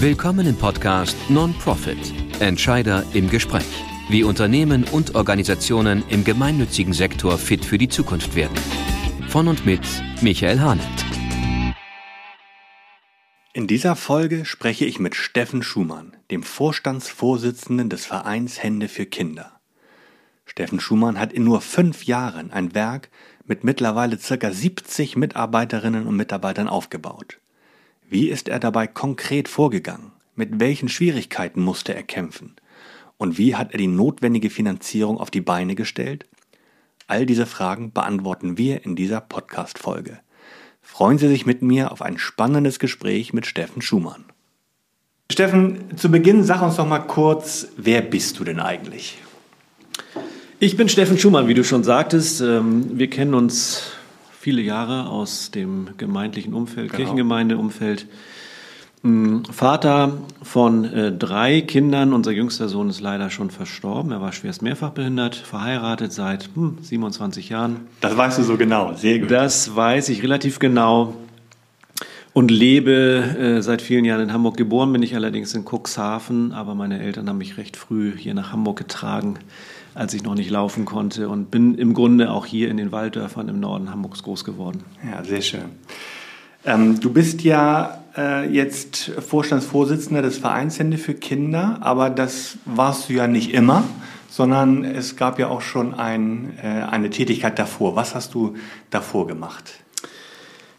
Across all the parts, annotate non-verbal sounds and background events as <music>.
Willkommen im Podcast Non-Profit Entscheider im Gespräch. Wie Unternehmen und Organisationen im gemeinnützigen Sektor fit für die Zukunft werden. Von und mit Michael Hahnert. In dieser Folge spreche ich mit Steffen Schumann, dem Vorstandsvorsitzenden des Vereins Hände für Kinder. Steffen Schumann hat in nur fünf Jahren ein Werk mit mittlerweile circa 70 Mitarbeiterinnen und Mitarbeitern aufgebaut. Wie ist er dabei konkret vorgegangen? Mit welchen Schwierigkeiten musste er kämpfen? Und wie hat er die notwendige Finanzierung auf die Beine gestellt? All diese Fragen beantworten wir in dieser Podcast-Folge. Freuen Sie sich mit mir auf ein spannendes Gespräch mit Steffen Schumann. Steffen, zu Beginn sag uns doch mal kurz, wer bist du denn eigentlich? Ich bin Steffen Schumann, wie du schon sagtest. Ähm, wir kennen uns viele Jahre aus dem gemeindlichen Umfeld, genau. Kirchengemeindeumfeld. Mm, Vater von äh, drei Kindern. Unser jüngster Sohn ist leider schon verstorben. Er war schwerst mehrfach behindert, verheiratet seit hm, 27 Jahren. Das weißt du so genau, sehr gut. Das weiß ich relativ genau. Und lebe äh, seit vielen Jahren in Hamburg. Geboren bin ich allerdings in Cuxhaven, aber meine Eltern haben mich recht früh hier nach Hamburg getragen als ich noch nicht laufen konnte und bin im Grunde auch hier in den Walddörfern im Norden Hamburgs groß geworden. Ja, sehr schön. Ähm, du bist ja äh, jetzt Vorstandsvorsitzender des Vereins Hände für Kinder, aber das warst du ja nicht immer, sondern es gab ja auch schon ein, äh, eine Tätigkeit davor. Was hast du davor gemacht?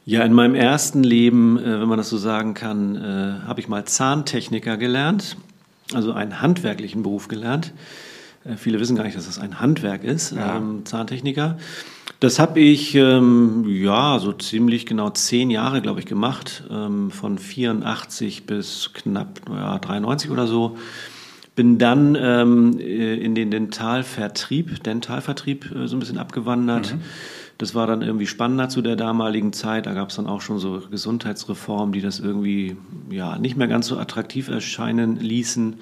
Ja, in meinem ersten Leben, äh, wenn man das so sagen kann, äh, habe ich mal Zahntechniker gelernt, also einen handwerklichen Beruf gelernt. Äh, viele wissen gar nicht, dass das ein Handwerk ist, ja. ähm, Zahntechniker. Das habe ich ähm, ja so ziemlich genau zehn Jahre, glaube ich, gemacht, ähm, von 84 bis knapp ja, 93 oder so. Bin dann ähm, äh, in den Dentalvertrieb, Dentalvertrieb äh, so ein bisschen abgewandert. Mhm. Das war dann irgendwie spannender zu der damaligen Zeit. Da gab es dann auch schon so Gesundheitsreformen, die das irgendwie ja nicht mehr ganz so attraktiv erscheinen ließen.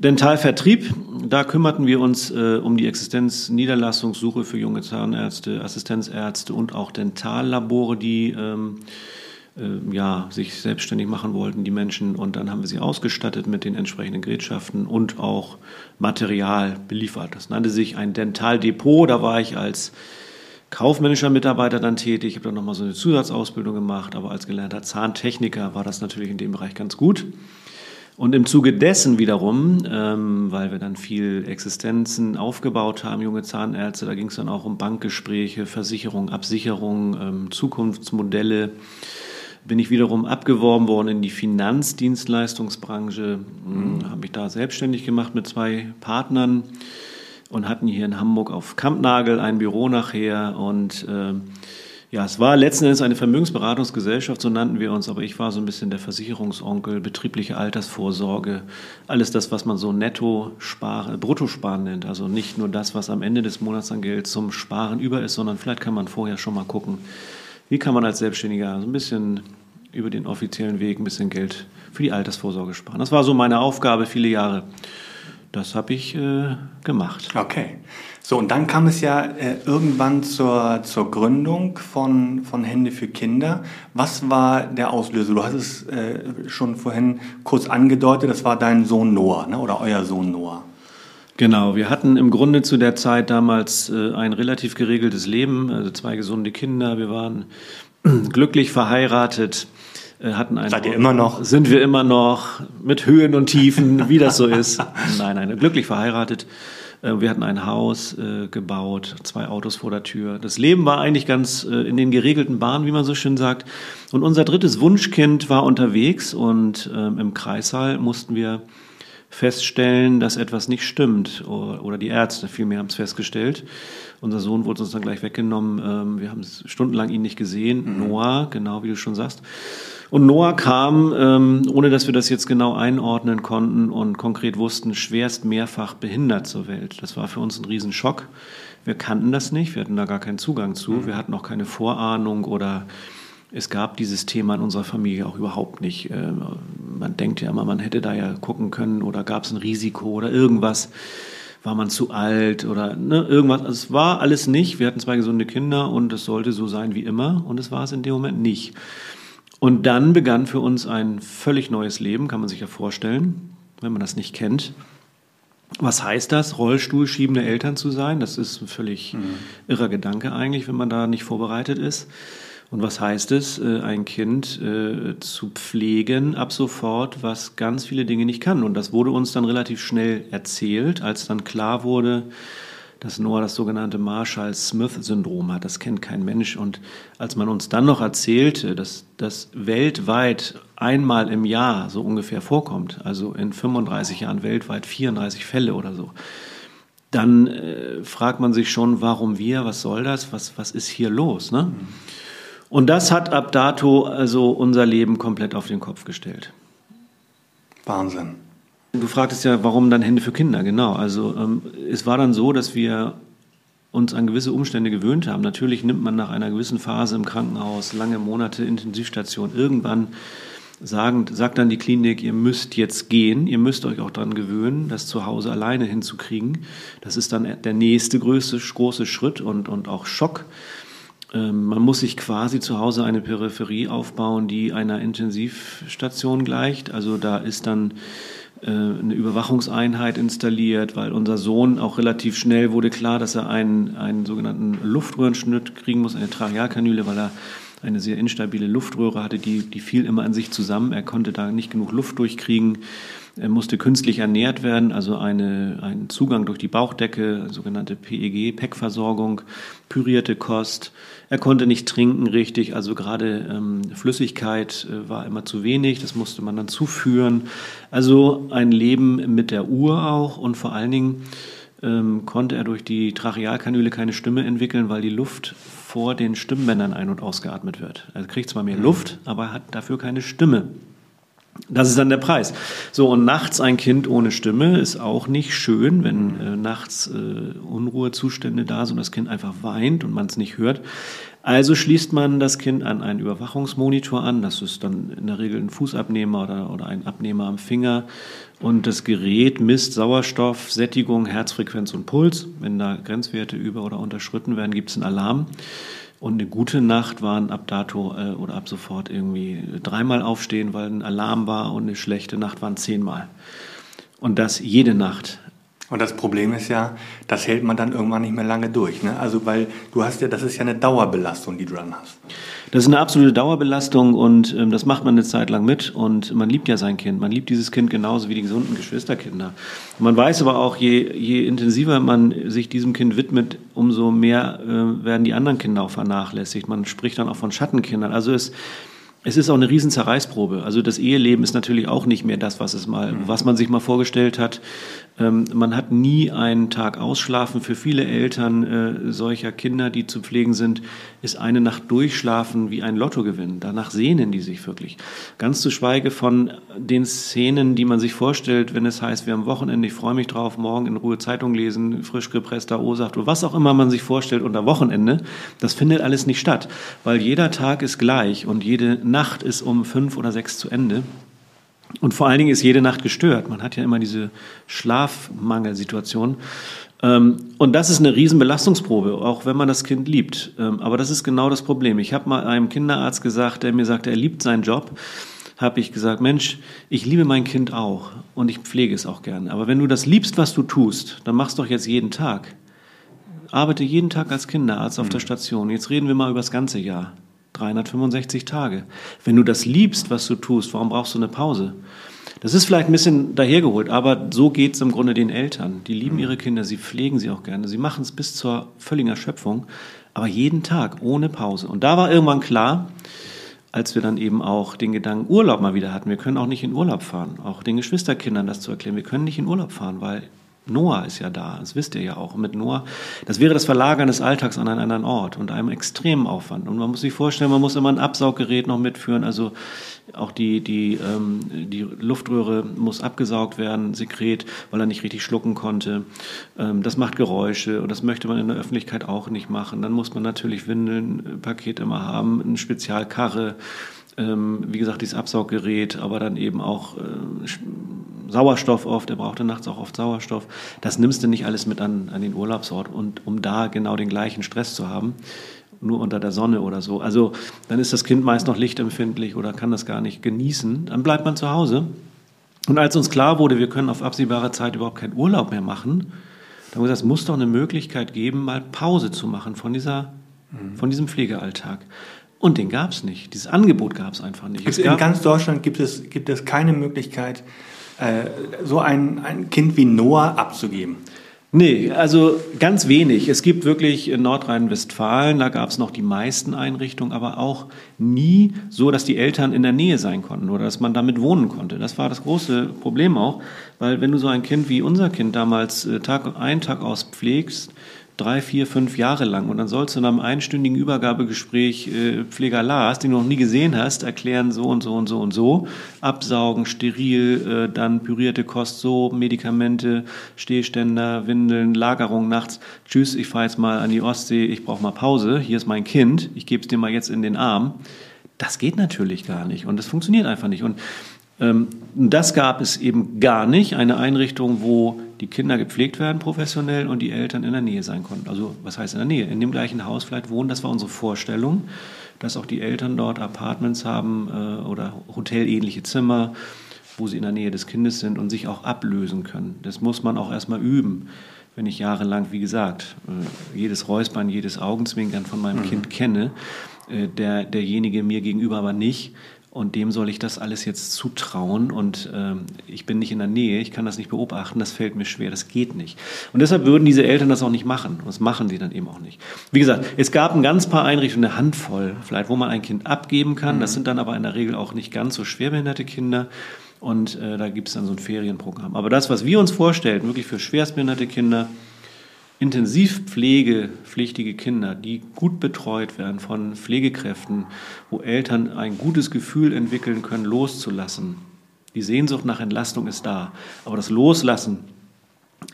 Dentalvertrieb, da kümmerten wir uns äh, um die Existenzniederlassungssuche für junge Zahnärzte, Assistenzärzte und auch Dentallabore, die ähm, äh, ja, sich selbstständig machen wollten, die Menschen. Und dann haben wir sie ausgestattet mit den entsprechenden Gerätschaften und auch Material beliefert. Das nannte sich ein Dentaldepot. Da war ich als kaufmännischer Mitarbeiter dann tätig. Ich habe dann nochmal so eine Zusatzausbildung gemacht, aber als gelernter Zahntechniker war das natürlich in dem Bereich ganz gut. Und im Zuge dessen wiederum, ähm, weil wir dann viel Existenzen aufgebaut haben, junge Zahnärzte, da ging es dann auch um Bankgespräche, Versicherung, Absicherung, ähm, Zukunftsmodelle, bin ich wiederum abgeworben worden in die Finanzdienstleistungsbranche, mhm. habe mich da selbstständig gemacht mit zwei Partnern und hatten hier in Hamburg auf Kampnagel ein Büro nachher und äh, ja, es war letzten Endes eine Vermögensberatungsgesellschaft, so nannten wir uns, aber ich war so ein bisschen der Versicherungsonkel, betriebliche Altersvorsorge, alles das, was man so netto sparen, bruttosparen nennt. Also nicht nur das, was am Ende des Monats an Geld zum Sparen über ist, sondern vielleicht kann man vorher schon mal gucken, wie kann man als Selbstständiger so ein bisschen über den offiziellen Weg ein bisschen Geld für die Altersvorsorge sparen. Das war so meine Aufgabe viele Jahre. Das habe ich äh, gemacht. Okay. So, und dann kam es ja äh, irgendwann zur, zur Gründung von, von Hände für Kinder. Was war der Auslöser? Du hast es äh, schon vorhin kurz angedeutet, das war dein Sohn Noah ne? oder euer Sohn Noah. Genau, wir hatten im Grunde zu der Zeit damals äh, ein relativ geregeltes Leben, also zwei gesunde Kinder, wir waren <clears throat> glücklich verheiratet hatten einen. Seid ihr immer noch? Sind wir immer noch mit Höhen und Tiefen, wie das so ist. <laughs> Nein, nein, glücklich verheiratet. Äh, wir hatten ein Haus äh, gebaut, zwei Autos vor der Tür. Das Leben war eigentlich ganz äh, in den geregelten Bahnen, wie man so schön sagt. Und unser drittes Wunschkind war unterwegs und ähm, im Kreissaal mussten wir feststellen, dass etwas nicht stimmt. Oder die Ärzte vielmehr haben es festgestellt. Unser Sohn wurde uns dann gleich weggenommen. Ähm, wir haben stundenlang ihn nicht gesehen. Mhm. Noah, genau wie du schon sagst. Und Noah kam, ähm, ohne dass wir das jetzt genau einordnen konnten und konkret wussten, schwerst mehrfach behindert zur Welt. Das war für uns ein Riesenschock. Wir kannten das nicht, wir hatten da gar keinen Zugang zu, mhm. wir hatten auch keine Vorahnung oder es gab dieses Thema in unserer Familie auch überhaupt nicht. Äh, man denkt ja immer, man hätte da ja gucken können oder gab es ein Risiko oder irgendwas. War man zu alt oder ne, irgendwas. Also es war alles nicht. Wir hatten zwei gesunde Kinder und es sollte so sein wie immer und es war es in dem Moment nicht. Und dann begann für uns ein völlig neues Leben, kann man sich ja vorstellen, wenn man das nicht kennt. Was heißt das, Rollstuhlschiebende Eltern zu sein? Das ist ein völlig mhm. irrer Gedanke eigentlich, wenn man da nicht vorbereitet ist. Und was heißt es, äh, ein Kind äh, zu pflegen ab sofort, was ganz viele Dinge nicht kann? Und das wurde uns dann relativ schnell erzählt, als dann klar wurde, dass Noah das sogenannte Marshall-Smith-Syndrom hat. Das kennt kein Mensch. Und als man uns dann noch erzählte, dass das weltweit einmal im Jahr so ungefähr vorkommt, also in 35 Jahren weltweit 34 Fälle oder so, dann äh, fragt man sich schon, warum wir, was soll das, was, was ist hier los? Ne? Und das hat ab dato also unser Leben komplett auf den Kopf gestellt. Wahnsinn. Du fragtest ja, warum dann Hände für Kinder? Genau. Also ähm, es war dann so, dass wir uns an gewisse Umstände gewöhnt haben. Natürlich nimmt man nach einer gewissen Phase im Krankenhaus, lange Monate Intensivstation, irgendwann sagen, sagt dann die Klinik, ihr müsst jetzt gehen, ihr müsst euch auch daran gewöhnen, das zu Hause alleine hinzukriegen. Das ist dann der nächste größte, große Schritt und, und auch Schock. Ähm, man muss sich quasi zu Hause eine Peripherie aufbauen, die einer Intensivstation gleicht. Also da ist dann äh, eine Überwachungseinheit installiert, weil unser Sohn auch relativ schnell wurde klar, dass er einen, einen sogenannten Luftröhrenschnitt kriegen muss, eine Trachealkanüle, weil er eine sehr instabile Luftröhre hatte, die, die fiel immer an sich zusammen. Er konnte da nicht genug Luft durchkriegen. Er musste künstlich ernährt werden, also eine, ein Zugang durch die Bauchdecke, sogenannte PEG, PEC-Versorgung, pürierte Kost. Er konnte nicht trinken richtig, also gerade ähm, Flüssigkeit äh, war immer zu wenig, das musste man dann zuführen. Also ein Leben mit der Uhr auch und vor allen Dingen ähm, konnte er durch die Trachealkanüle keine Stimme entwickeln, weil die Luft vor den Stimmbändern ein- und ausgeatmet wird. Er kriegt zwar mehr mhm. Luft, aber er hat dafür keine Stimme. Das ist dann der Preis. So, und nachts ein Kind ohne Stimme ist auch nicht schön, wenn äh, nachts äh, Unruhezustände da sind und das Kind einfach weint und man es nicht hört. Also schließt man das Kind an einen Überwachungsmonitor an. Das ist dann in der Regel ein Fußabnehmer oder, oder ein Abnehmer am Finger. Und das Gerät misst Sauerstoff, Sättigung, Herzfrequenz und Puls. Wenn da Grenzwerte über- oder unterschritten werden, gibt es einen Alarm. Und eine gute Nacht waren ab dato äh, oder ab sofort irgendwie dreimal aufstehen, weil ein Alarm war und eine schlechte Nacht waren zehnmal. Und das jede Nacht. Und das Problem ist ja, das hält man dann irgendwann nicht mehr lange durch. Ne? Also weil du hast ja, das ist ja eine Dauerbelastung, die du dann hast. Das ist eine absolute Dauerbelastung und ähm, das macht man eine Zeit lang mit und man liebt ja sein Kind. Man liebt dieses Kind genauso wie die gesunden Geschwisterkinder. man weiß aber auch, je, je intensiver man sich diesem Kind widmet, umso mehr äh, werden die anderen Kinder auch vernachlässigt. Man spricht dann auch von Schattenkindern. Also es es ist auch eine riesen Zerreißprobe. Also das Eheleben ist natürlich auch nicht mehr das, was es mal, mhm. was man sich mal vorgestellt hat. Ähm, man hat nie einen Tag ausschlafen. Für viele Eltern äh, solcher Kinder, die zu pflegen sind, ist eine Nacht durchschlafen wie ein Lottogewinn. Danach sehnen die sich wirklich. Ganz zu schweige von den Szenen, die man sich vorstellt, wenn es heißt, wir haben Wochenende, ich freue mich drauf, morgen in Ruhe Zeitung lesen, frisch gepresster O-Saft oder was auch immer man sich vorstellt unter Wochenende. Das findet alles nicht statt, weil jeder Tag ist gleich und jede Nacht ist um fünf oder sechs zu Ende. Und vor allen Dingen ist jede Nacht gestört. Man hat ja immer diese Schlafmangelsituation. Ähm, und das ist eine Riesenbelastungsprobe, auch wenn man das Kind liebt. Ähm, aber das ist genau das Problem. Ich habe mal einem Kinderarzt gesagt, der mir sagte, er liebt seinen Job, habe ich gesagt, Mensch, ich liebe mein Kind auch und ich pflege es auch gern. Aber wenn du das liebst, was du tust, dann machst doch jetzt jeden Tag. Arbeite jeden Tag als Kinderarzt auf der mhm. Station. Jetzt reden wir mal über das ganze Jahr. 365 Tage. Wenn du das liebst, was du tust, warum brauchst du eine Pause? Das ist vielleicht ein bisschen dahergeholt, aber so geht es im Grunde den Eltern. Die lieben ihre Kinder, sie pflegen sie auch gerne, sie machen es bis zur völligen Erschöpfung, aber jeden Tag ohne Pause. Und da war irgendwann klar, als wir dann eben auch den Gedanken Urlaub mal wieder hatten, wir können auch nicht in Urlaub fahren, auch den Geschwisterkindern das zu erklären, wir können nicht in Urlaub fahren, weil Noah ist ja da, das wisst ihr ja auch. Mit Noah, das wäre das Verlagern des Alltags an einen anderen Ort und einem extremen Aufwand. Und man muss sich vorstellen, man muss immer ein Absauggerät noch mitführen, also auch die, die, ähm, die Luftröhre muss abgesaugt werden, Sekret, weil er nicht richtig schlucken konnte. Ähm, das macht Geräusche und das möchte man in der Öffentlichkeit auch nicht machen. Dann muss man natürlich Windeln, Paket immer haben, eine Spezialkarre ähm, wie gesagt, dieses Absauggerät, aber dann eben auch äh, Sauerstoff oft, er brauchte nachts auch oft Sauerstoff. Das nimmst du nicht alles mit an, an den Urlaubsort und um da genau den gleichen Stress zu haben. nur unter der Sonne oder so. Also dann ist das Kind meist noch lichtempfindlich oder kann das gar nicht genießen. Dann bleibt man zu Hause. Und als uns klar wurde, wir können auf absehbare Zeit überhaupt keinen Urlaub mehr machen, dann haben wir gesagt, es muss doch eine Möglichkeit geben, mal Pause zu machen von, dieser, mhm. von diesem Pflegealltag. Und den gab es nicht. Dieses Angebot gab es einfach nicht. in ganz Deutschland gibt es, gibt es keine Möglichkeit, äh, so ein, ein Kind wie Noah abzugeben. Nee, also ganz wenig. Es gibt wirklich in Nordrhein-Westfalen, da gab es noch die meisten Einrichtungen, aber auch nie so, dass die Eltern in der Nähe sein konnten oder dass man damit wohnen konnte. Das war das große Problem auch, weil wenn du so ein Kind wie unser Kind damals äh, Tag ein, Tag aus pflegst, drei, vier, fünf Jahre lang. Und dann sollst du in einem einstündigen Übergabegespräch äh, Pfleger Lars, den du noch nie gesehen hast, erklären so und so und so und so. Absaugen, steril, äh, dann pürierte Kost so, Medikamente, Stehständer, Windeln, Lagerung nachts. Tschüss, ich fahre jetzt mal an die Ostsee, ich brauche mal Pause. Hier ist mein Kind, ich gebe es dir mal jetzt in den Arm. Das geht natürlich gar nicht und das funktioniert einfach nicht. Und ähm, das gab es eben gar nicht. Eine Einrichtung, wo die Kinder gepflegt werden professionell und die Eltern in der Nähe sein konnten. Also was heißt in der Nähe? In dem gleichen Haus vielleicht wohnen. Das war unsere Vorstellung, dass auch die Eltern dort Apartments haben äh, oder hotelähnliche Zimmer, wo sie in der Nähe des Kindes sind und sich auch ablösen können. Das muss man auch erstmal üben. Wenn ich jahrelang, wie gesagt, äh, jedes Räuspern, jedes Augenzwinkern von meinem mhm. Kind kenne, äh, der, derjenige mir gegenüber aber nicht, und dem soll ich das alles jetzt zutrauen und ähm, ich bin nicht in der Nähe, ich kann das nicht beobachten, das fällt mir schwer, das geht nicht. Und deshalb würden diese Eltern das auch nicht machen und das machen sie dann eben auch nicht. Wie gesagt, es gab ein ganz paar Einrichtungen, eine Handvoll vielleicht, wo man ein Kind abgeben kann, mhm. das sind dann aber in der Regel auch nicht ganz so schwerbehinderte Kinder und äh, da gibt es dann so ein Ferienprogramm. Aber das, was wir uns vorstellen, wirklich für schwerstbehinderte Kinder, intensiv pflegepflichtige Kinder, die gut betreut werden von Pflegekräften, wo Eltern ein gutes Gefühl entwickeln können, loszulassen. Die Sehnsucht nach Entlastung ist da, aber das Loslassen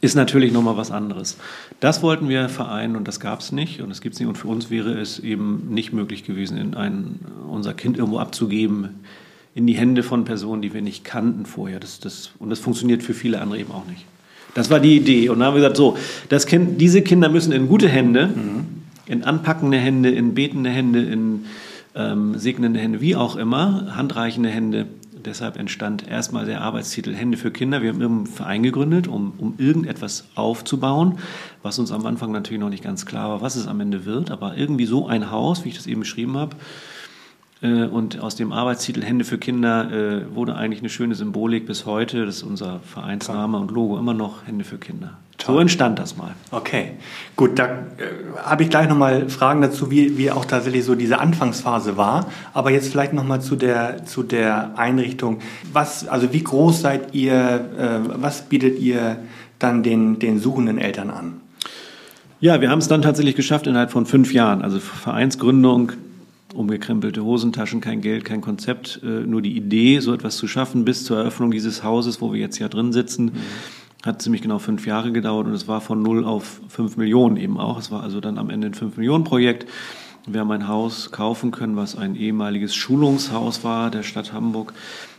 ist natürlich nochmal was anderes. Das wollten wir vereinen und das gab es nicht und das gibt es nicht. Und für uns wäre es eben nicht möglich gewesen, in ein, unser Kind irgendwo abzugeben in die Hände von Personen, die wir nicht kannten vorher. Das, das, und das funktioniert für viele andere eben auch nicht. Das war die Idee. Und dann haben wir gesagt, so, das kind, diese Kinder müssen in gute Hände, mhm. in anpackende Hände, in betende Hände, in ähm, segnende Hände, wie auch immer, handreichende Hände. Deshalb entstand erstmal der Arbeitstitel Hände für Kinder. Wir haben einen Verein gegründet, um, um irgendetwas aufzubauen, was uns am Anfang natürlich noch nicht ganz klar war, was es am Ende wird. Aber irgendwie so ein Haus, wie ich das eben beschrieben habe, und aus dem Arbeitstitel Hände für Kinder äh, wurde eigentlich eine schöne Symbolik bis heute. Das ist unser Vereinsname und Logo immer noch Hände für Kinder. Toll. So entstand das mal. Okay, gut, da äh, habe ich gleich nochmal Fragen dazu, wie, wie auch tatsächlich so diese Anfangsphase war. Aber jetzt vielleicht nochmal zu der, zu der Einrichtung. Was, also wie groß seid ihr, äh, was bietet ihr dann den, den suchenden Eltern an? Ja, wir haben es dann tatsächlich geschafft innerhalb von fünf Jahren. Also Vereinsgründung, umgekrempelte Hosentaschen, kein Geld, kein Konzept, äh, nur die Idee, so etwas zu schaffen, bis zur Eröffnung dieses Hauses, wo wir jetzt ja drin sitzen, mhm. hat ziemlich genau fünf Jahre gedauert und es war von null auf fünf Millionen eben auch. Es war also dann am Ende ein fünf Millionen Projekt. Wir haben ein Haus kaufen können, was ein ehemaliges Schulungshaus war der Stadt Hamburg.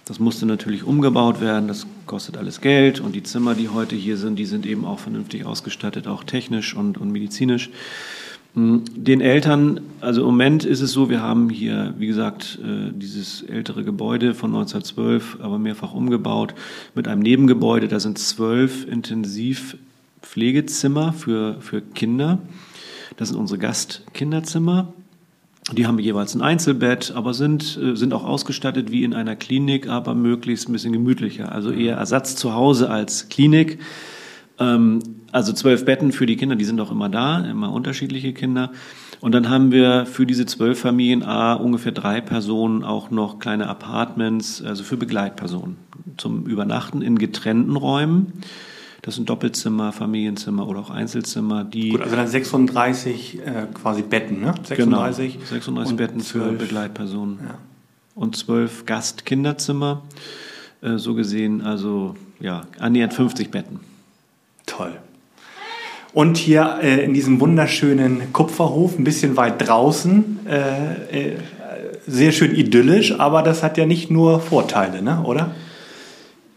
Das musste natürlich umgebaut werden, das kostet alles Geld und die Zimmer, die heute hier sind, die sind eben auch vernünftig ausgestattet, auch technisch und, und medizinisch. Hm, den Eltern, also im Moment ist es so, wir haben hier, wie gesagt, äh, dieses ältere Gebäude von 1912, aber mehrfach umgebaut mit einem Nebengebäude. Da sind zwölf Intensivpflegezimmer für, für Kinder. Das sind unsere Gastkinderzimmer. Die haben jeweils ein Einzelbett, aber sind, äh, sind auch ausgestattet wie in einer Klinik, aber möglichst ein bisschen gemütlicher. Also eher Ersatz zu Hause als Klinik. Ähm, also zwölf Betten für die Kinder, die sind auch immer da, immer unterschiedliche Kinder. Und dann haben wir für diese zwölf Familien A ungefähr drei Personen auch noch kleine Apartments, also für Begleitpersonen zum Übernachten in getrennten Räumen. Das sind Doppelzimmer, Familienzimmer oder auch Einzelzimmer, die. Gut, also dann 36 äh, quasi Betten, ne? 36. Genau, 36 Betten 12. für Begleitpersonen. Ja. Und zwölf Gastkinderzimmer. Äh, so gesehen, also ja, annähernd 50 Betten. Toll. Und hier äh, in diesem wunderschönen Kupferhof, ein bisschen weit draußen, äh, äh, sehr schön idyllisch, aber das hat ja nicht nur Vorteile, ne? oder?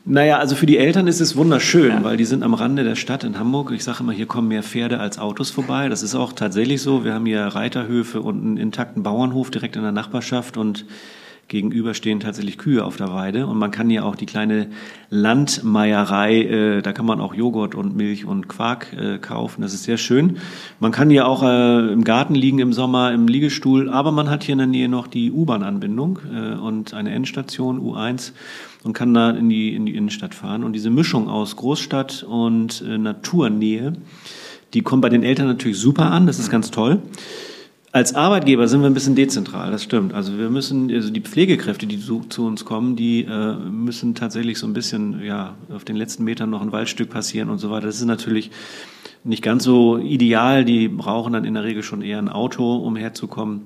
Naja, also für die Eltern ist es wunderschön, ja. weil die sind am Rande der Stadt in Hamburg. Ich sage immer, hier kommen mehr Pferde als Autos vorbei. Das ist auch tatsächlich so. Wir haben hier Reiterhöfe und einen intakten Bauernhof direkt in der Nachbarschaft und Gegenüber stehen tatsächlich Kühe auf der Weide und man kann hier auch die kleine Landmeierei, äh, da kann man auch Joghurt und Milch und Quark äh, kaufen. Das ist sehr schön. Man kann hier auch äh, im Garten liegen im Sommer im Liegestuhl, aber man hat hier in der Nähe noch die U-Bahn-Anbindung äh, und eine Endstation U1 und kann da in die, in die Innenstadt fahren. Und diese Mischung aus Großstadt und äh, Naturnähe, die kommt bei den Eltern natürlich super an. Das ist ganz toll. Als Arbeitgeber sind wir ein bisschen dezentral, das stimmt. Also wir müssen, also die Pflegekräfte, die zu, zu uns kommen, die äh, müssen tatsächlich so ein bisschen, ja, auf den letzten Metern noch ein Waldstück passieren und so weiter. Das ist natürlich nicht ganz so ideal. Die brauchen dann in der Regel schon eher ein Auto, um herzukommen.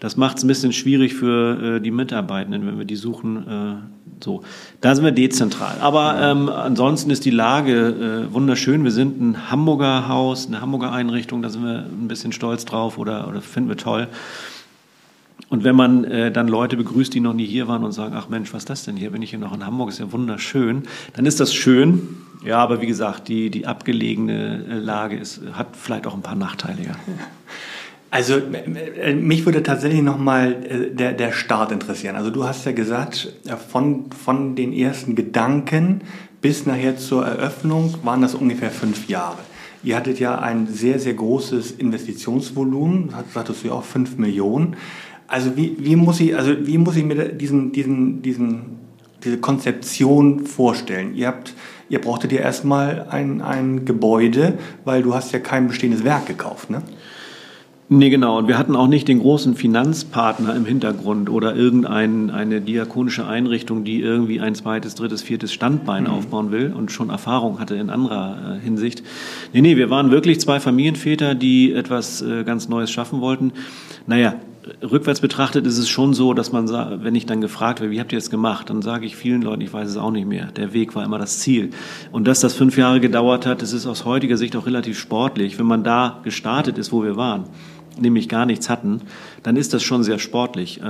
Das macht es ein bisschen schwierig für äh, die Mitarbeitenden, wenn wir die suchen. Äh, so, da sind wir dezentral. Aber ähm, ansonsten ist die Lage äh, wunderschön. Wir sind ein Hamburger Haus, eine Hamburger Einrichtung. Da sind wir ein bisschen stolz drauf oder, oder finden wir toll. Und wenn man äh, dann Leute begrüßt, die noch nie hier waren und sagen, ach Mensch, was ist das denn hier? Bin ich hier noch in Hamburg? Ist ja wunderschön. Dann ist das schön. Ja, aber wie gesagt, die, die abgelegene äh, Lage ist, hat vielleicht auch ein paar Nachteile. Ja. <laughs> Also äh, mich würde tatsächlich nochmal äh, der, der Start interessieren. Also du hast ja gesagt, von, von den ersten Gedanken bis nachher zur Eröffnung waren das ungefähr fünf Jahre. Ihr hattet ja ein sehr, sehr großes Investitionsvolumen, sagtest du ja auch fünf Millionen. Also wie, wie, muss ich, also wie muss ich mir diesen, diesen, diesen, diese Konzeption vorstellen? Ihr habt ihr brauchtet ja erstmal ein, ein Gebäude, weil du hast ja kein bestehendes Werk gekauft, ne? Nee, genau. Und wir hatten auch nicht den großen Finanzpartner im Hintergrund oder irgendeine diakonische Einrichtung, die irgendwie ein zweites, drittes, viertes Standbein mhm. aufbauen will und schon Erfahrung hatte in anderer äh, Hinsicht. Nee, nee, wir waren wirklich zwei Familienväter, die etwas äh, ganz Neues schaffen wollten. Naja, rückwärts betrachtet ist es schon so, dass man, wenn ich dann gefragt werde, wie habt ihr das gemacht, dann sage ich vielen Leuten, ich weiß es auch nicht mehr. Der Weg war immer das Ziel. Und dass das fünf Jahre gedauert hat, das ist aus heutiger Sicht auch relativ sportlich. Wenn man da gestartet ist, wo wir waren, nämlich gar nichts hatten, dann ist das schon sehr sportlich.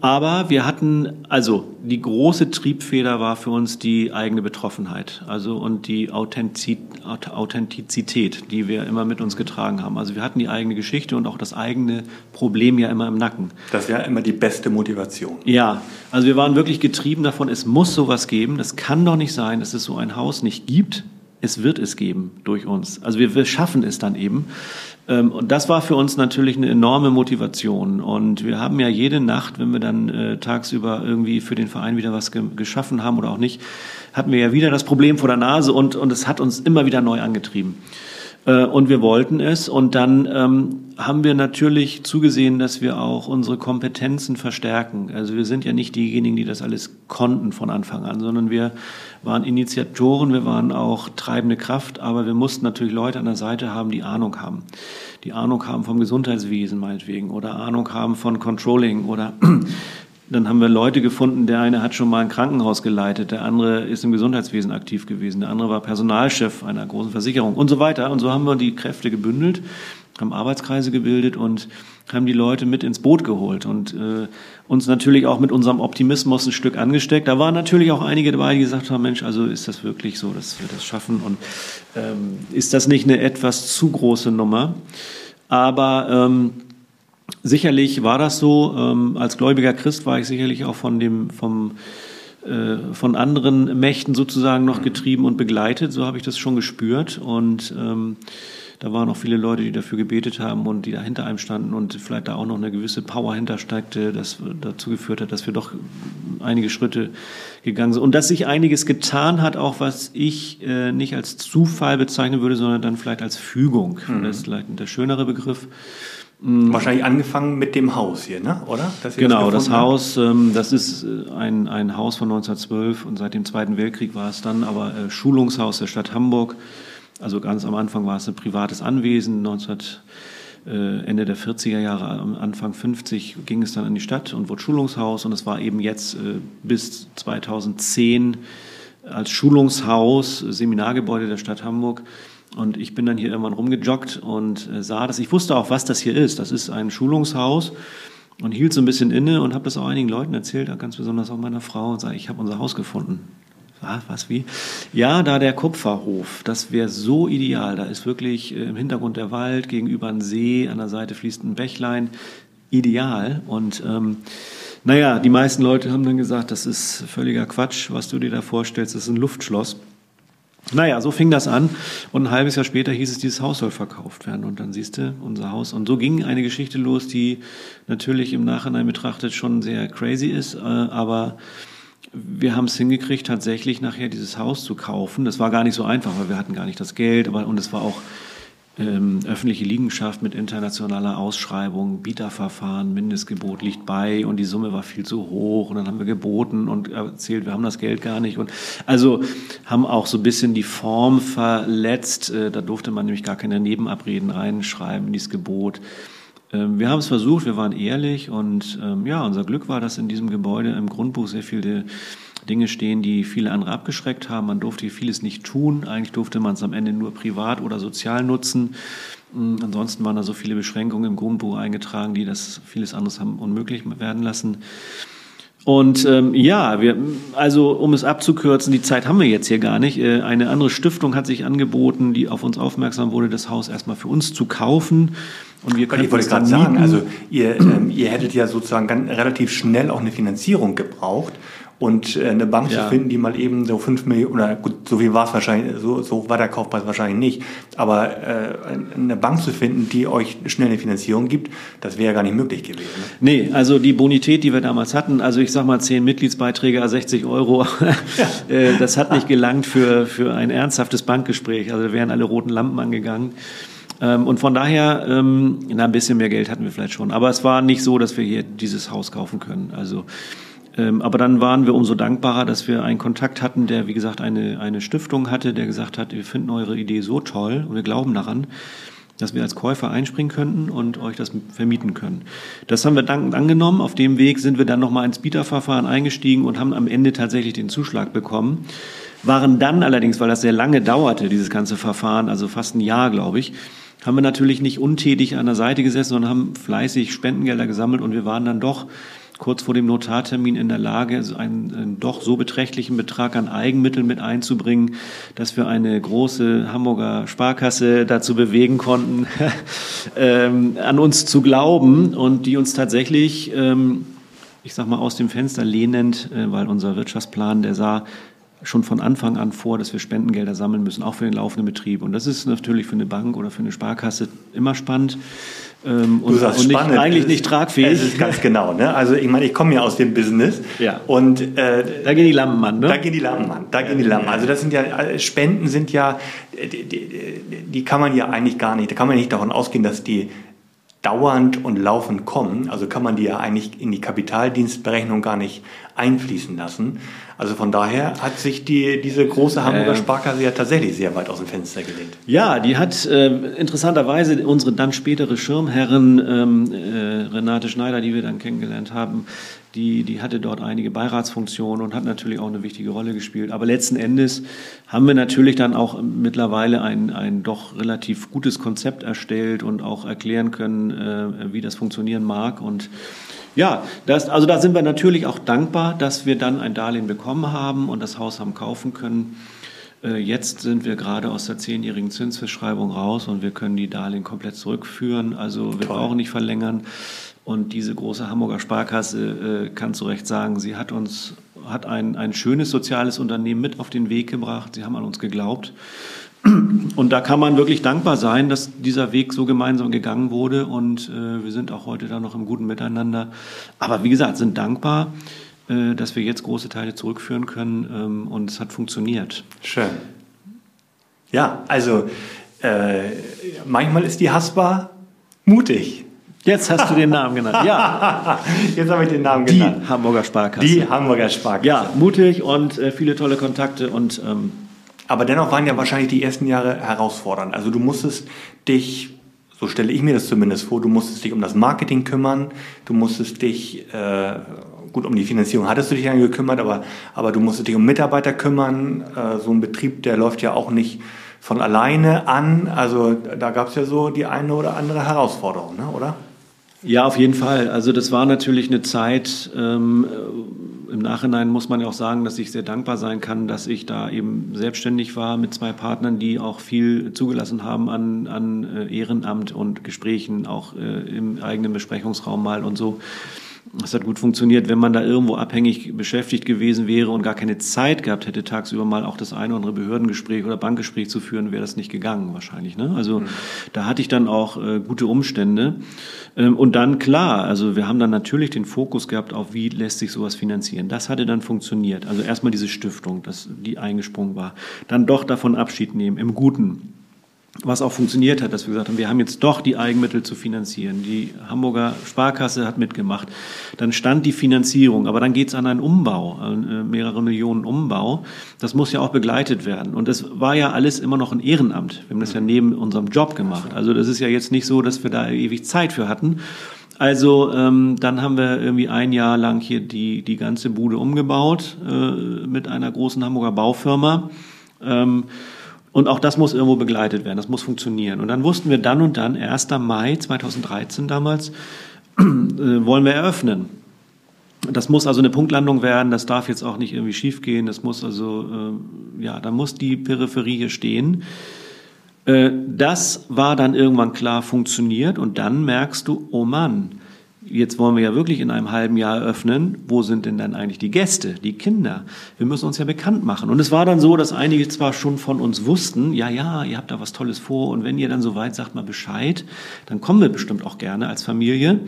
Aber wir hatten, also die große Triebfeder war für uns die eigene Betroffenheit, also und die Authentizität, die wir immer mit uns getragen haben. Also wir hatten die eigene Geschichte und auch das eigene Problem ja immer im Nacken. Das ja immer die beste Motivation. Ja, also wir waren wirklich getrieben davon, es muss sowas geben. Das kann doch nicht sein, dass es so ein Haus nicht gibt. Es wird es geben durch uns. Also wir, wir schaffen es dann eben. Ähm, und das war für uns natürlich eine enorme Motivation. Und wir haben ja jede Nacht, wenn wir dann äh, tagsüber irgendwie für den Verein wieder was ge geschaffen haben oder auch nicht, hatten wir ja wieder das Problem vor der Nase und, und es hat uns immer wieder neu angetrieben. Äh, und wir wollten es. Und dann ähm, haben wir natürlich zugesehen, dass wir auch unsere Kompetenzen verstärken. Also wir sind ja nicht diejenigen, die das alles konnten von Anfang an, sondern wir waren Initiatoren, wir waren auch treibende Kraft, aber wir mussten natürlich Leute an der Seite haben, die Ahnung haben. Die Ahnung haben vom Gesundheitswesen meinetwegen oder Ahnung haben von Controlling oder dann haben wir Leute gefunden, der eine hat schon mal ein Krankenhaus geleitet, der andere ist im Gesundheitswesen aktiv gewesen, der andere war Personalchef einer großen Versicherung und so weiter. Und so haben wir die Kräfte gebündelt, haben Arbeitskreise gebildet und haben die Leute mit ins Boot geholt und äh, uns natürlich auch mit unserem Optimismus ein Stück angesteckt. Da waren natürlich auch einige dabei, die gesagt haben, Mensch, also ist das wirklich so, dass wir das schaffen und ähm, ist das nicht eine etwas zu große Nummer? Aber ähm, sicherlich war das so. Ähm, als gläubiger Christ war ich sicherlich auch von dem vom äh, von anderen Mächten sozusagen noch getrieben und begleitet. So habe ich das schon gespürt und ähm, da waren auch viele Leute, die dafür gebetet haben und die da hinter einem standen und vielleicht da auch noch eine gewisse Power hintersteckte, das dazu geführt hat, dass wir doch einige Schritte gegangen sind. Und dass sich einiges getan hat, auch was ich äh, nicht als Zufall bezeichnen würde, sondern dann vielleicht als Fügung. Mhm. Das ist vielleicht der schönere Begriff. Mhm. Wahrscheinlich angefangen mit dem Haus hier, ne? oder? genau, das, das Haus, ähm, das ist äh, ein, ein Haus von 1912 und seit dem Zweiten Weltkrieg war es dann aber äh, Schulungshaus der Stadt Hamburg. Also ganz am Anfang war es ein privates Anwesen. 19, äh, Ende der 40er Jahre, Anfang 50 ging es dann in die Stadt und wurde Schulungshaus. Und es war eben jetzt äh, bis 2010 als Schulungshaus, Seminargebäude der Stadt Hamburg. Und ich bin dann hier irgendwann rumgejoggt und äh, sah das. Ich wusste auch, was das hier ist. Das ist ein Schulungshaus und hielt so ein bisschen inne und habe das auch einigen Leuten erzählt, ganz besonders auch meiner Frau und sage, ich habe unser Haus gefunden Was, was, wie? Ja, da der Kupferhof, das wäre so ideal. Da ist wirklich äh, im Hintergrund der Wald, gegenüber ein See, an der Seite fließt ein Bächlein. Ideal. Und ähm, naja, die meisten Leute haben dann gesagt, das ist völliger Quatsch, was du dir da vorstellst, das ist ein Luftschloss. Naja, so fing das an. Und ein halbes Jahr später hieß es, dieses Haus soll verkauft werden. Und dann siehst du unser Haus. Und so ging eine Geschichte los, die natürlich im Nachhinein betrachtet schon sehr crazy ist, äh, aber wir haben es hingekriegt, tatsächlich nachher dieses Haus zu kaufen. Das war gar nicht so einfach, weil wir hatten gar nicht das Geld, aber und es war auch ähm, öffentliche Liegenschaft mit internationaler Ausschreibung, Bieterverfahren, Mindestgebot liegt bei und die Summe war viel zu hoch und dann haben wir geboten und erzählt, wir haben das Geld gar nicht und also haben auch so ein bisschen die Form verletzt. Äh, da durfte man nämlich gar keine Nebenabreden reinschreiben in dieses Gebot. Ähm, wir haben es versucht, wir waren ehrlich und ähm, ja, unser Glück war, dass in diesem Gebäude im Grundbuch sehr viele Dinge stehen, die viele andere abgeschreckt haben. Man durfte vieles nicht tun. Eigentlich durfte man es am Ende nur privat oder sozial nutzen. Ähm, ansonsten waren da so viele Beschränkungen im Grundbuch eingetragen, die das vieles anderes haben unmöglich werden lassen. Und ähm, ja, wir, also um es abzukürzen, die Zeit haben wir jetzt hier gar nicht. Äh, eine andere Stiftung hat sich angeboten, die auf uns aufmerksam wurde, das Haus erstmal für uns zu kaufen. Und wir können ich wollte gerade sagen, also ihr, ähm, ihr hättet ja sozusagen ganz, relativ schnell auch eine Finanzierung gebraucht. Und äh, eine Bank ja. zu finden, die mal eben so fünf Millionen, oder gut, so viel war es wahrscheinlich, so, so war der Kaufpreis wahrscheinlich nicht, aber äh, eine Bank zu finden, die euch schnell eine Finanzierung gibt, das wäre ja gar nicht möglich gewesen. Ne? Nee, also die Bonität, die wir damals hatten, also ich sag mal zehn Mitgliedsbeiträge, 60 Euro, <laughs> ja. äh, das hat nicht gelangt für, für ein ernsthaftes Bankgespräch. Also wären alle roten Lampen angegangen. Ähm, und von daher, ähm, na, ein bisschen mehr Geld hatten wir vielleicht schon. Aber es war nicht so, dass wir hier dieses Haus kaufen können. Also aber dann waren wir umso dankbarer, dass wir einen Kontakt hatten, der, wie gesagt, eine, eine Stiftung hatte, der gesagt hat, wir finden eure Idee so toll und wir glauben daran, dass wir als Käufer einspringen könnten und euch das vermieten können. Das haben wir dankend angenommen. Auf dem Weg sind wir dann nochmal ins Bieterverfahren eingestiegen und haben am Ende tatsächlich den Zuschlag bekommen. Waren dann allerdings, weil das sehr lange dauerte, dieses ganze Verfahren, also fast ein Jahr, glaube ich, haben wir natürlich nicht untätig an der Seite gesessen, sondern haben fleißig Spendengelder gesammelt und wir waren dann doch kurz vor dem Notartermin in der Lage, einen, einen, doch so beträchtlichen Betrag an Eigenmitteln mit einzubringen, dass wir eine große Hamburger Sparkasse dazu bewegen konnten, <laughs> ähm, an uns zu glauben und die uns tatsächlich, ähm, ich sag mal, aus dem Fenster lehnend, äh, weil unser Wirtschaftsplan, der sah schon von Anfang an vor, dass wir Spendengelder sammeln müssen, auch für den laufenden Betrieb. Und das ist natürlich für eine Bank oder für eine Sparkasse immer spannend. Ähm, und, und nicht, eigentlich nicht tragfähig. Es ist ganz genau. Ne? Also ich meine, ich komme ja aus dem Business. Ja. Und äh, da gehen die Lampen an. Ne? Da gehen die Lampen an. Da gehen die Lampen. Also das sind ja äh, Spenden sind ja, die, die, die kann man ja eigentlich gar nicht. Da kann man nicht davon ausgehen, dass die dauernd und laufend kommen. Also kann man die ja eigentlich in die Kapitaldienstberechnung gar nicht einfließen lassen. Also von daher hat sich die, diese große Hamburger Sparkasse ja tatsächlich sehr weit aus dem Fenster gelehnt. Ja, die hat äh, interessanterweise unsere dann spätere Schirmherrin ähm, äh, Renate Schneider, die wir dann kennengelernt haben, die, die hatte dort einige Beiratsfunktionen und hat natürlich auch eine wichtige Rolle gespielt. Aber letzten Endes haben wir natürlich dann auch mittlerweile ein, ein doch relativ gutes Konzept erstellt und auch erklären können, äh, wie das funktionieren mag. Und ja, das, also da sind wir natürlich auch dankbar, dass wir dann ein Darlehen bekommen haben und das Haus haben kaufen können. Äh, jetzt sind wir gerade aus der zehnjährigen Zinsverschreibung raus und wir können die Darlehen komplett zurückführen. Also wir Toll. brauchen nicht verlängern. Und diese große Hamburger Sparkasse äh, kann zu Recht sagen, sie hat uns hat ein, ein schönes soziales Unternehmen mit auf den Weg gebracht. Sie haben an uns geglaubt. Und da kann man wirklich dankbar sein, dass dieser Weg so gemeinsam gegangen wurde. Und äh, wir sind auch heute da noch im guten Miteinander. Aber wie gesagt, sind dankbar, äh, dass wir jetzt große Teile zurückführen können. Ähm, und es hat funktioniert. Schön. Ja, also äh, manchmal ist die Haspa mutig. Jetzt hast du den Namen genannt. Ja. <laughs> Jetzt habe ich den Namen genannt. Die Hamburger Sparkasse. Die Hamburger Sparkasse. Ja, mutig und äh, viele tolle Kontakte und. Ähm, aber dennoch waren ja wahrscheinlich die ersten Jahre herausfordernd. Also du musstest dich, so stelle ich mir das zumindest vor, du musstest dich um das Marketing kümmern, du musstest dich, äh, gut, um die Finanzierung hattest du dich dann gekümmert, aber, aber du musstest dich um Mitarbeiter kümmern. Äh, so ein Betrieb, der läuft ja auch nicht von alleine an. Also da gab es ja so die eine oder andere Herausforderung, ne? oder? Ja, auf jeden Fall. Also das war natürlich eine Zeit, ähm, im Nachhinein muss man ja auch sagen, dass ich sehr dankbar sein kann, dass ich da eben selbstständig war mit zwei Partnern, die auch viel zugelassen haben an, an äh, Ehrenamt und Gesprächen, auch äh, im eigenen Besprechungsraum mal und so. Das hat gut funktioniert. Wenn man da irgendwo abhängig beschäftigt gewesen wäre und gar keine Zeit gehabt hätte, tagsüber mal auch das eine oder andere Behördengespräch oder Bankgespräch zu führen, wäre das nicht gegangen wahrscheinlich. Ne? Also mhm. da hatte ich dann auch äh, gute Umstände. Ähm, und dann klar, also wir haben dann natürlich den Fokus gehabt auf, wie lässt sich sowas finanzieren. Das hatte dann funktioniert. Also erstmal diese Stiftung, dass die eingesprungen war. Dann doch davon Abschied nehmen, im Guten was auch funktioniert hat, dass wir gesagt haben, wir haben jetzt doch die Eigenmittel zu finanzieren. Die Hamburger Sparkasse hat mitgemacht. Dann stand die Finanzierung, aber dann geht es an einen Umbau, äh, mehrere Millionen Umbau. Das muss ja auch begleitet werden. Und das war ja alles immer noch ein Ehrenamt. Wir haben das ja neben unserem Job gemacht. Also das ist ja jetzt nicht so, dass wir da ewig Zeit für hatten. Also ähm, dann haben wir irgendwie ein Jahr lang hier die, die ganze Bude umgebaut äh, mit einer großen Hamburger Baufirma. Ähm, und auch das muss irgendwo begleitet werden, das muss funktionieren. Und dann wussten wir dann und dann, 1. Mai 2013 damals, <clears throat> äh, wollen wir eröffnen. Das muss also eine Punktlandung werden, das darf jetzt auch nicht irgendwie schiefgehen, das muss also, äh, ja, da muss die Peripherie hier stehen. Äh, das war dann irgendwann klar funktioniert und dann merkst du, oh Mann, jetzt wollen wir ja wirklich in einem halben Jahr öffnen. Wo sind denn dann eigentlich die Gäste, die Kinder? Wir müssen uns ja bekannt machen. Und es war dann so, dass einige zwar schon von uns wussten, ja, ja, ihr habt da was Tolles vor und wenn ihr dann soweit sagt mal Bescheid, dann kommen wir bestimmt auch gerne als Familie.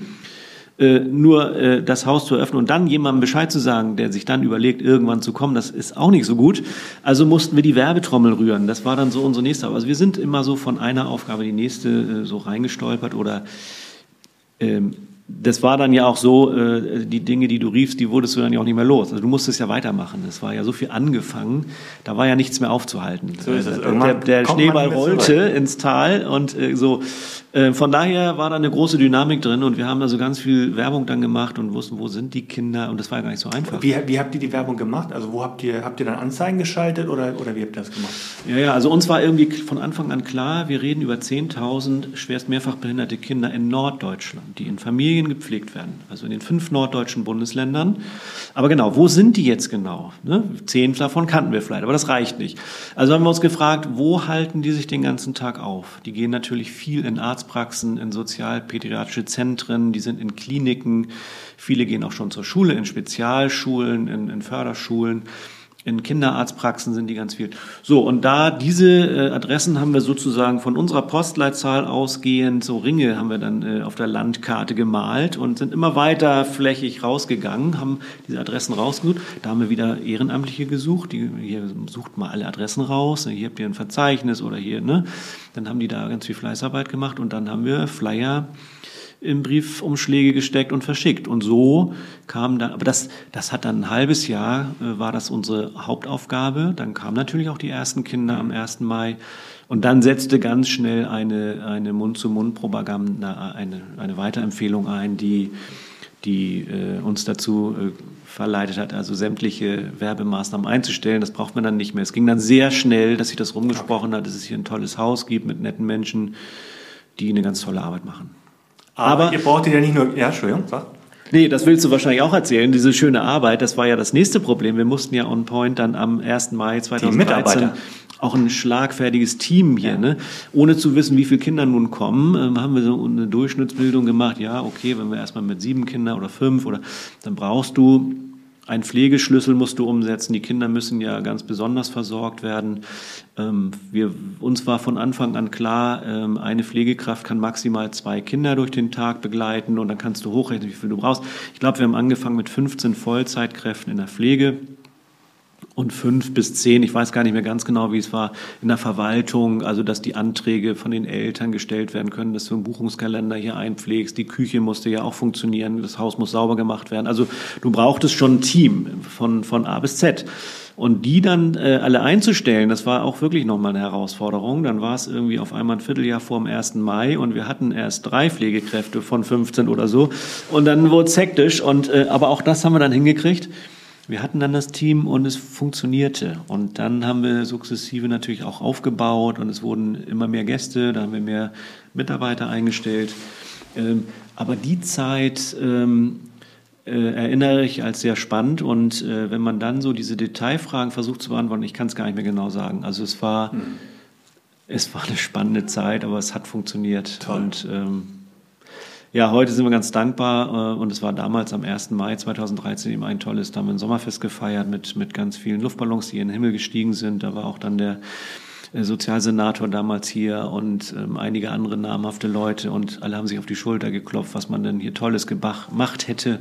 Äh, nur äh, das Haus zu öffnen und dann jemandem Bescheid zu sagen, der sich dann überlegt, irgendwann zu kommen, das ist auch nicht so gut. Also mussten wir die Werbetrommel rühren. Das war dann so unsere nächste. Also wir sind immer so von einer Aufgabe die nächste äh, so reingestolpert oder ähm, das war dann ja auch so, äh, die Dinge, die du riefst, die wurdest du dann ja auch nicht mehr los. Also du musstest ja weitermachen. Es war ja so viel angefangen, da war ja nichts mehr aufzuhalten. So ist es. Äh, der, der Schneeball rollte ins Tal und äh, so. Äh, von daher war da eine große Dynamik drin und wir haben da so ganz viel Werbung dann gemacht und wussten, wo sind die Kinder und das war ja gar nicht so einfach. Wie, wie habt ihr die Werbung gemacht? Also wo habt ihr, habt ihr dann Anzeigen geschaltet oder, oder wie habt ihr das gemacht? Ja, ja, also uns war irgendwie von Anfang an klar, wir reden über 10.000 schwerst mehrfach behinderte Kinder in Norddeutschland, die in Familien gepflegt werden, also in den fünf norddeutschen Bundesländern. Aber genau, wo sind die jetzt genau? Ne? Zehn davon kannten wir vielleicht, aber das reicht nicht. Also haben wir uns gefragt, wo halten die sich den ganzen Tag auf? Die gehen natürlich viel in Arzt Arztpraxen, in sozialpädiatrische Zentren, die sind in Kliniken. Viele gehen auch schon zur Schule, in Spezialschulen, in, in Förderschulen. In Kinderarztpraxen sind die ganz viel. So, und da diese äh, Adressen haben wir sozusagen von unserer Postleitzahl ausgehend, so Ringe haben wir dann äh, auf der Landkarte gemalt und sind immer weiter flächig rausgegangen, haben diese Adressen rausgesucht. Da haben wir wieder Ehrenamtliche gesucht, die, hier sucht mal alle Adressen raus, hier habt ihr ein Verzeichnis oder hier, ne? Dann haben die da ganz viel Fleißarbeit gemacht und dann haben wir Flyer in Briefumschläge gesteckt und verschickt. Und so kam dann, aber das, das hat dann ein halbes Jahr, äh, war das unsere Hauptaufgabe. Dann kamen natürlich auch die ersten Kinder am 1. Mai. Und dann setzte ganz schnell eine, eine Mund-zu-Mund-Propaganda, eine, eine Weiterempfehlung ein, die, die äh, uns dazu äh, verleitet hat, also sämtliche Werbemaßnahmen einzustellen. Das braucht man dann nicht mehr. Es ging dann sehr schnell, dass sich das rumgesprochen hat, dass es hier ein tolles Haus gibt mit netten Menschen, die eine ganz tolle Arbeit machen. Aber, Aber ihr brauchtet ja nicht nur. Ja, Entschuldigung, sag. Nee, das willst du wahrscheinlich auch erzählen. Diese schöne Arbeit, das war ja das nächste Problem. Wir mussten ja on point dann am 1. Mai 2013 auch ein schlagfertiges Team hier, ja. ne? ohne zu wissen, wie viele Kinder nun kommen, ähm, haben wir so eine Durchschnittsbildung gemacht. Ja, okay, wenn wir erstmal mit sieben Kindern oder fünf oder dann brauchst du ein Pflegeschlüssel musst du umsetzen. Die Kinder müssen ja ganz besonders versorgt werden. Ähm, wir, uns war von Anfang an klar, ähm, eine Pflegekraft kann maximal zwei Kinder durch den Tag begleiten und dann kannst du hochrechnen, wie viel du brauchst. Ich glaube, wir haben angefangen mit 15 Vollzeitkräften in der Pflege und fünf bis zehn, ich weiß gar nicht mehr ganz genau, wie es war, in der Verwaltung, also dass die Anträge von den Eltern gestellt werden können, dass du einen Buchungskalender hier einpflegst, die Küche musste ja auch funktionieren, das Haus muss sauber gemacht werden. Also du brauchtest schon ein Team von, von A bis Z. Und die dann äh, alle einzustellen, das war auch wirklich nochmal eine Herausforderung. Dann war es irgendwie auf einmal ein Vierteljahr vor dem 1. Mai und wir hatten erst drei Pflegekräfte von 15 oder so. Und dann wurde es hektisch. Und, äh, aber auch das haben wir dann hingekriegt. Wir hatten dann das Team und es funktionierte. Und dann haben wir sukzessive natürlich auch aufgebaut und es wurden immer mehr Gäste, da haben wir mehr Mitarbeiter eingestellt. Ähm, aber die Zeit, ähm, äh, erinnere ich als sehr spannend. Und äh, wenn man dann so diese Detailfragen versucht zu beantworten, ich kann es gar nicht mehr genau sagen. Also es war, mhm. es war eine spannende Zeit, aber es hat funktioniert. Toll. Und ähm, ja, heute sind wir ganz dankbar äh, und es war damals am 1. Mai 2013 eben ein tolles, da haben wir ein Sommerfest gefeiert mit, mit ganz vielen Luftballons, die in den Himmel gestiegen sind. Da war auch dann der äh, Sozialsenator damals hier und ähm, einige andere namhafte Leute und alle haben sich auf die Schulter geklopft, was man denn hier Tolles gemacht hätte.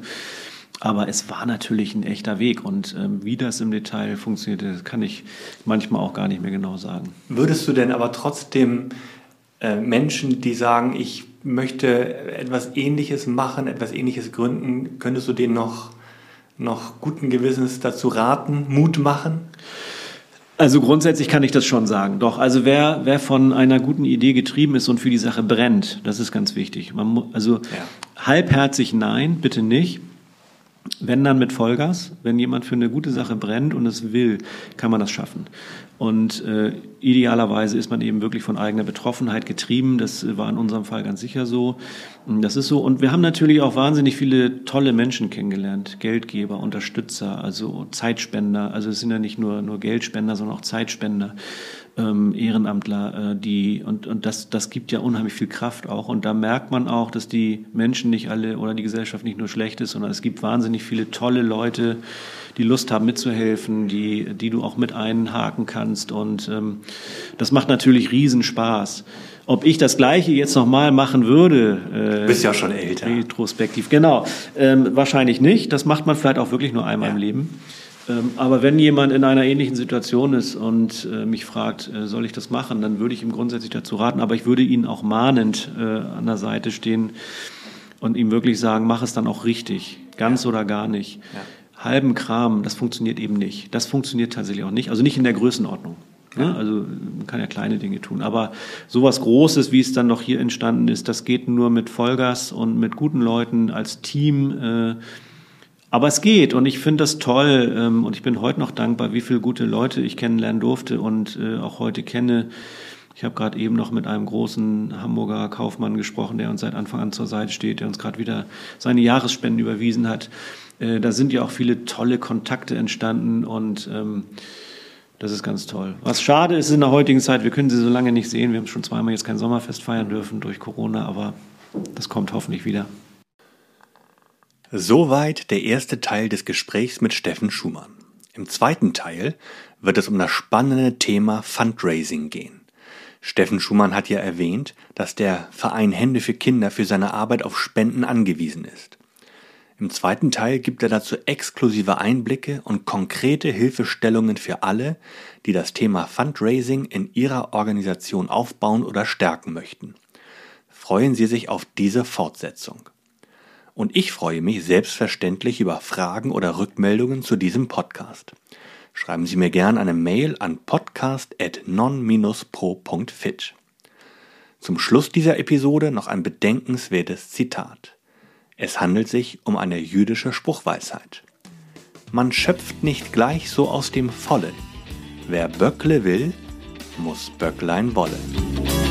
Aber es war natürlich ein echter Weg und ähm, wie das im Detail funktioniert, kann ich manchmal auch gar nicht mehr genau sagen. Würdest du denn aber trotzdem äh, Menschen, die sagen, ich möchte etwas Ähnliches machen, etwas Ähnliches gründen, könntest du denen noch, noch guten Gewissens dazu raten, Mut machen? Also grundsätzlich kann ich das schon sagen. Doch, also wer, wer von einer guten Idee getrieben ist und für die Sache brennt, das ist ganz wichtig. Man also ja. halbherzig nein, bitte nicht. Wenn dann mit Vollgas, wenn jemand für eine gute Sache brennt und es will, kann man das schaffen. Und äh, idealerweise ist man eben wirklich von eigener Betroffenheit getrieben. Das war in unserem Fall ganz sicher so. Das ist so. Und wir haben natürlich auch wahnsinnig viele tolle Menschen kennengelernt. Geldgeber, Unterstützer, also Zeitspender. Also es sind ja nicht nur, nur Geldspender, sondern auch Zeitspender ähm, Ehrenamtler, äh, die und, und das, das gibt ja unheimlich viel Kraft auch. Und da merkt man auch, dass die Menschen nicht alle oder die Gesellschaft nicht nur schlecht ist, sondern es gibt wahnsinnig viele tolle Leute, die Lust haben mitzuhelfen, die, die du auch mit einhaken kannst. Und ähm, das macht natürlich Riesenspaß. Ob ich das Gleiche jetzt nochmal machen würde. Äh, du bist ja schon älter. Retrospektiv, genau. Ähm, wahrscheinlich nicht. Das macht man vielleicht auch wirklich nur einmal ja. im Leben. Ähm, aber wenn jemand in einer ähnlichen Situation ist und äh, mich fragt, äh, soll ich das machen, dann würde ich ihm grundsätzlich dazu raten, aber ich würde ihn auch mahnend äh, an der Seite stehen und ihm wirklich sagen, mach es dann auch richtig, ganz ja. oder gar nicht. Ja. Halben Kram, das funktioniert eben nicht. Das funktioniert tatsächlich auch nicht, also nicht in der Größenordnung. Ne? Also man kann ja kleine Dinge tun. Aber sowas Großes, wie es dann noch hier entstanden ist, das geht nur mit Vollgas und mit guten Leuten als Team. Äh, aber es geht und ich finde das toll ähm, und ich bin heute noch dankbar, wie viele gute Leute ich kennenlernen durfte und äh, auch heute kenne. Ich habe gerade eben noch mit einem großen Hamburger Kaufmann gesprochen, der uns seit Anfang an zur Seite steht, der uns gerade wieder seine Jahresspenden überwiesen hat. Äh, da sind ja auch viele tolle Kontakte entstanden und ähm, das ist ganz toll. Was schade ist in der heutigen Zeit, wir können sie so lange nicht sehen. Wir haben schon zweimal jetzt kein Sommerfest feiern dürfen durch Corona, aber das kommt hoffentlich wieder. Soweit der erste Teil des Gesprächs mit Steffen Schumann. Im zweiten Teil wird es um das spannende Thema Fundraising gehen. Steffen Schumann hat ja erwähnt, dass der Verein Hände für Kinder für seine Arbeit auf Spenden angewiesen ist. Im zweiten Teil gibt er dazu exklusive Einblicke und konkrete Hilfestellungen für alle, die das Thema Fundraising in ihrer Organisation aufbauen oder stärken möchten. Freuen Sie sich auf diese Fortsetzung und ich freue mich selbstverständlich über Fragen oder Rückmeldungen zu diesem Podcast. Schreiben Sie mir gern eine Mail an podcast.non-pro.fit. Zum Schluss dieser Episode noch ein bedenkenswertes Zitat. Es handelt sich um eine jüdische Spruchweisheit. Man schöpft nicht gleich so aus dem Vollen. Wer Böckle will, muss Böcklein wollen.